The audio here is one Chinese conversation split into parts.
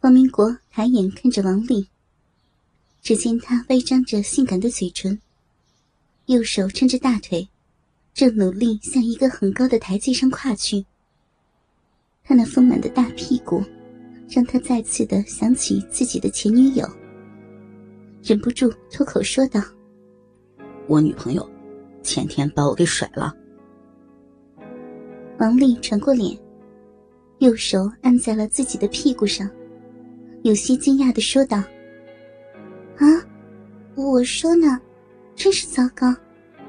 方明国抬眼看着王丽，只见她微张着性感的嘴唇，右手撑着大腿，正努力向一个很高的台阶上跨去。他那丰满的大屁股，让他再次的想起自己的前女友，忍不住脱口说道：“我女朋友前天把我给甩了。”王丽转过脸，右手按在了自己的屁股上。有些惊讶的说道：“啊，我说呢，真是糟糕，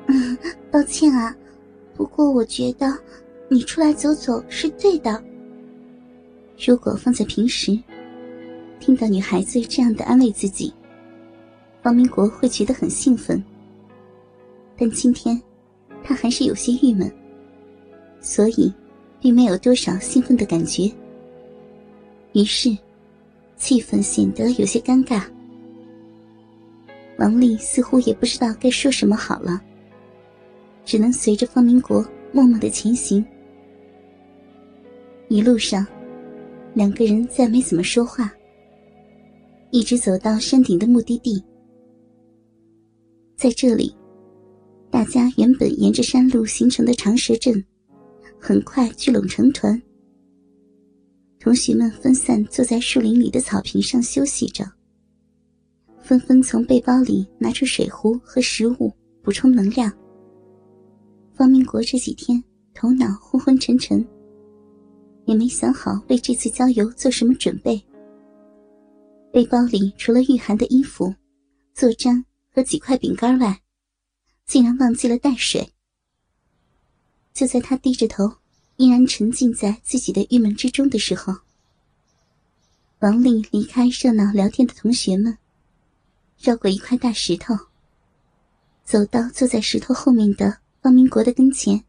嗯，抱歉啊。不过我觉得你出来走走是对的。如果放在平时，听到女孩子这样的安慰自己，王明国会觉得很兴奋。但今天，他还是有些郁闷，所以，并没有多少兴奋的感觉。于是。气氛显得有些尴尬，王丽似乎也不知道该说什么好了，只能随着方明国默默的前行。一路上，两个人再没怎么说话，一直走到山顶的目的地。在这里，大家原本沿着山路形成的长蛇阵，很快聚拢成团。同学们分散坐在树林里的草坪上休息着，纷纷从背包里拿出水壶和食物补充能量。方明国这几天头脑昏昏沉沉，也没想好为这次郊游做什么准备。背包里除了御寒的衣服、坐毡和几块饼干外，竟然忘记了带水。就在他低着头。依然沉浸在自己的郁闷之中的时候，王丽离开热闹聊天的同学们，绕过一块大石头，走到坐在石头后面的方明国的跟前，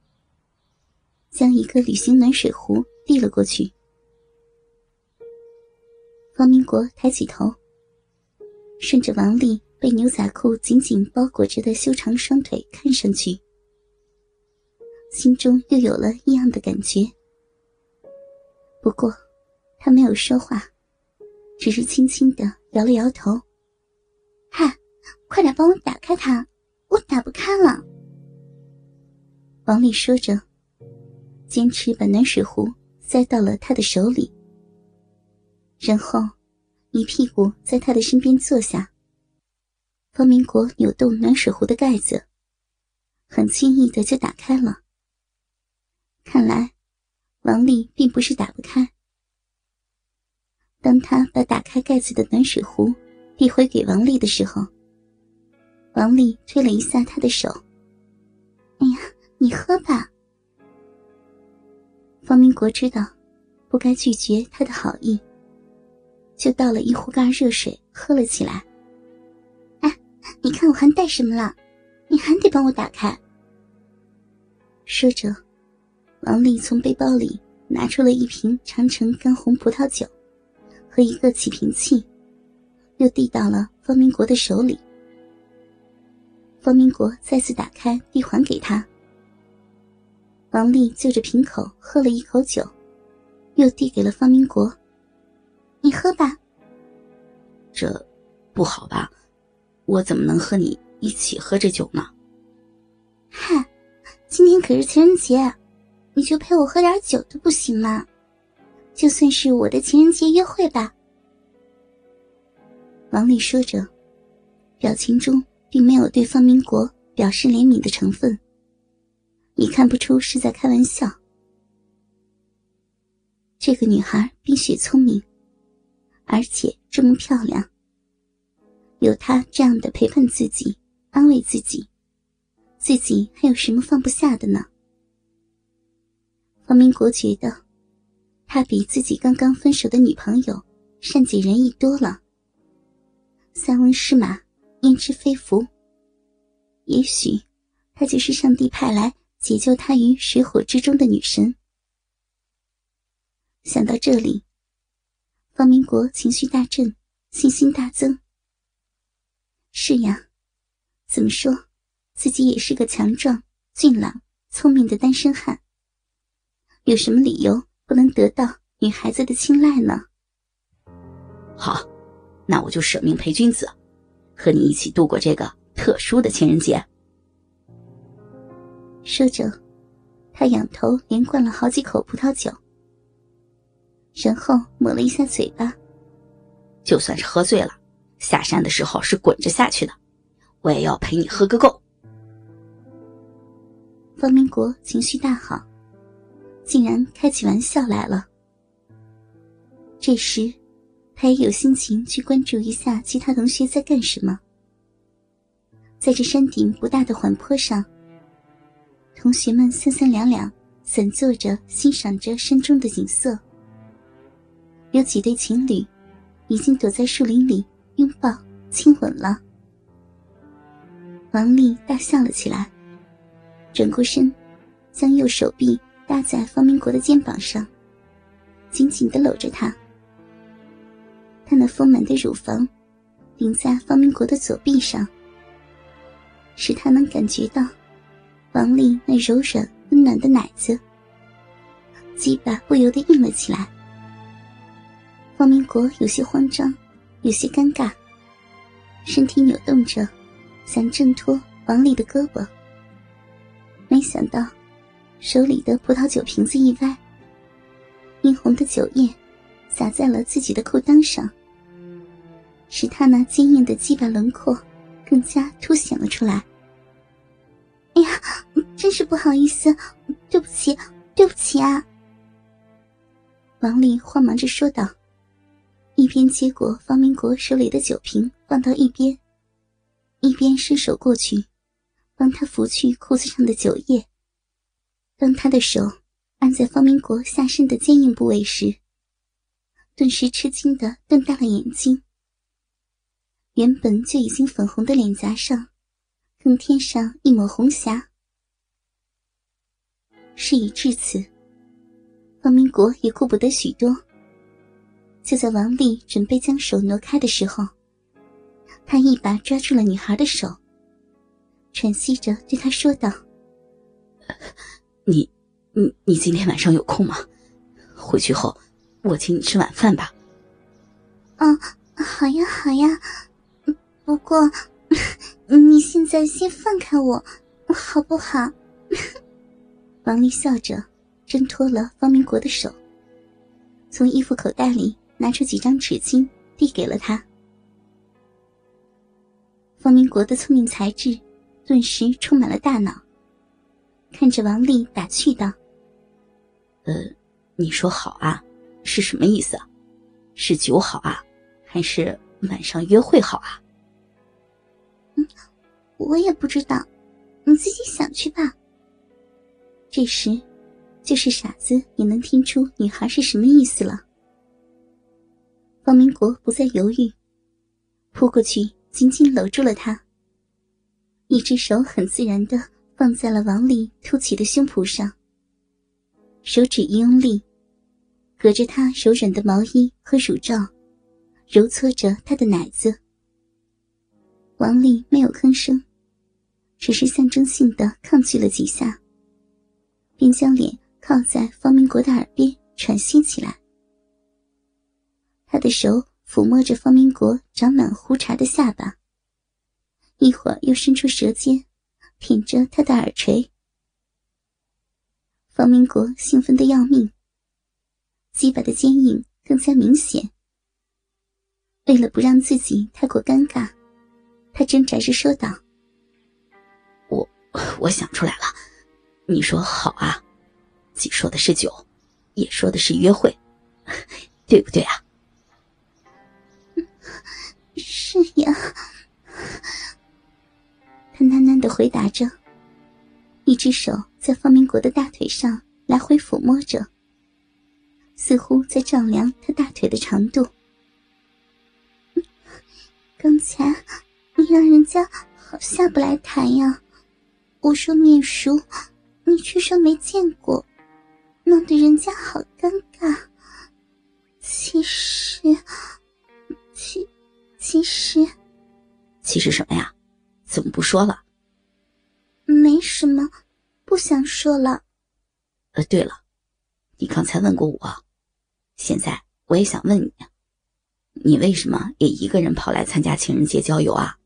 将一个旅行暖水壶递了过去。方明国抬起头，顺着王丽被牛仔裤紧紧包裹着的修长双腿看上去。心中又有了异样的感觉，不过他没有说话，只是轻轻的摇了摇头。嗨，快点帮我打开它，我打不开了。王丽说着，坚持把暖水壶塞到了他的手里，然后一屁股在他的身边坐下。方明国扭动暖水壶的盖子，很轻易的就打开了。看来，王丽并不是打不开。当他把打开盖子的暖水壶递回给王丽的时候，王丽推了一下他的手：“哎呀，你喝吧。”方明国知道不该拒绝他的好意，就倒了一壶盖热水喝了起来。“哎，你看我还带什么了？你还得帮我打开。”说着。王丽从背包里拿出了一瓶长城干红葡萄酒，和一个起瓶器，又递到了方明国的手里。方明国再次打开，递还给他。王丽就着瓶口喝了一口酒，又递给了方明国：“你喝吧。”“这，不好吧？我怎么能和你一起喝这酒呢？”“嗨，今天可是情人节。”你就陪我喝点酒都不行吗？就算是我的情人节约会吧。王丽说着，表情中并没有对方明国表示怜悯的成分，你看不出是在开玩笑。这个女孩冰雪聪明，而且这么漂亮，有她这样的陪伴自己、安慰自己，自己还有什么放不下的呢？方明国觉得，他比自己刚刚分手的女朋友善解人意多了。塞翁失马，焉知非福？也许，她就是上帝派来解救他于水火之中的女神。想到这里，方明国情绪大振，信心大增。是呀，怎么说，自己也是个强壮、俊朗、聪明的单身汉。有什么理由不能得到女孩子的青睐呢？好，那我就舍命陪君子，和你一起度过这个特殊的情人节。说着，他仰头连灌了好几口葡萄酒，然后抹了一下嘴巴。就算是喝醉了，下山的时候是滚着下去的，我也要陪你喝个够。方明国情绪大好，竟然开起玩笑来了。这时，他也有心情去关注一下其他同学在干什么。在这山顶不大的缓坡上，同学们三三两两散坐着，欣赏着山中的景色。有几对情侣已经躲在树林里拥抱亲吻了。王丽大笑了起来，转过身，将右手臂搭在方明国的肩膀上，紧紧的搂着他。他那丰满的乳房顶在方明国的左臂上，使他能感觉到王丽那柔软温暖的奶子，鸡巴不由得硬了起来。方明国有些慌张，有些尴尬，身体扭动着，想挣脱王丽的胳膊，没想到手里的葡萄酒瓶子一歪，殷红的酒液洒在了自己的裤裆上。使他那坚硬的鸡巴轮廓更加凸显了出来。哎呀，真是不好意思，对不起，对不起啊！王丽慌忙着说道，一边接过方明国手里的酒瓶放到一边，一边伸手过去，帮他拂去裤子上的酒液。当他的手按在方明国下身的坚硬部位时，顿时吃惊的瞪大了眼睛。原本就已经粉红的脸颊上，更添上一抹红霞。事已至此，方明国也顾不得许多。就在王丽准备将手挪开的时候，他一把抓住了女孩的手，喘息着对她说道：“你，你，你今天晚上有空吗？回去后，我请你吃晚饭吧。”“嗯，好呀，好呀。”不过，你现在先放开我，好不好？王丽笑着挣脱了方明国的手，从衣服口袋里拿出几张纸巾递给了他。方明国的聪明才智顿时充满了大脑，看着王丽打趣道：“呃，你说好啊，是什么意思？是酒好啊，还是晚上约会好啊？”嗯我也不知道，你自己想去吧。这时，就是傻子也能听出女孩是什么意思了。方明国不再犹豫，扑过去紧紧搂住了她，一只手很自然的放在了王丽凸起的胸脯上，手指一用力，隔着她柔软的毛衣和乳罩，揉搓着她的奶子。王丽没有吭声，只是象征性的抗拒了几下，便将脸靠在方明国的耳边喘息起来。他的手抚摸着方明国长满胡茬的下巴，一会儿又伸出舌尖舔着他的耳垂。方明国兴奋的要命，鸡巴的坚硬更加明显。为了不让自己太过尴尬。他挣扎着说道：“我我想出来了，你说好啊，既说的是酒，也说的是约会，对不对啊？”“ 是呀。”回答着，一只手在方明国的大腿上来回抚摸着，似乎在丈量他大腿的长度。刚才。你让人家好下不来台呀！我说面熟，你却说没见过，弄得人家好尴尬。其实，其其实，其实什么呀？怎么不说了？没什么，不想说了。呃，对了，你刚才问过我，现在我也想问你，你为什么也一个人跑来参加情人节郊游啊？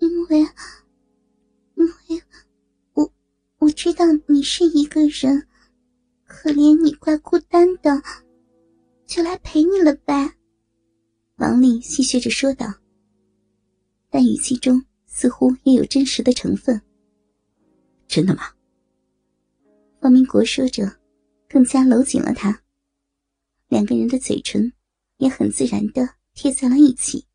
因为，因为，我我知道你是一个人，可怜你怪孤单的，就来陪你了呗。王丽戏谑着说道，但语气中似乎也有真实的成分。真的吗？方明国说着，更加搂紧了他，两个人的嘴唇也很自然的贴在了一起。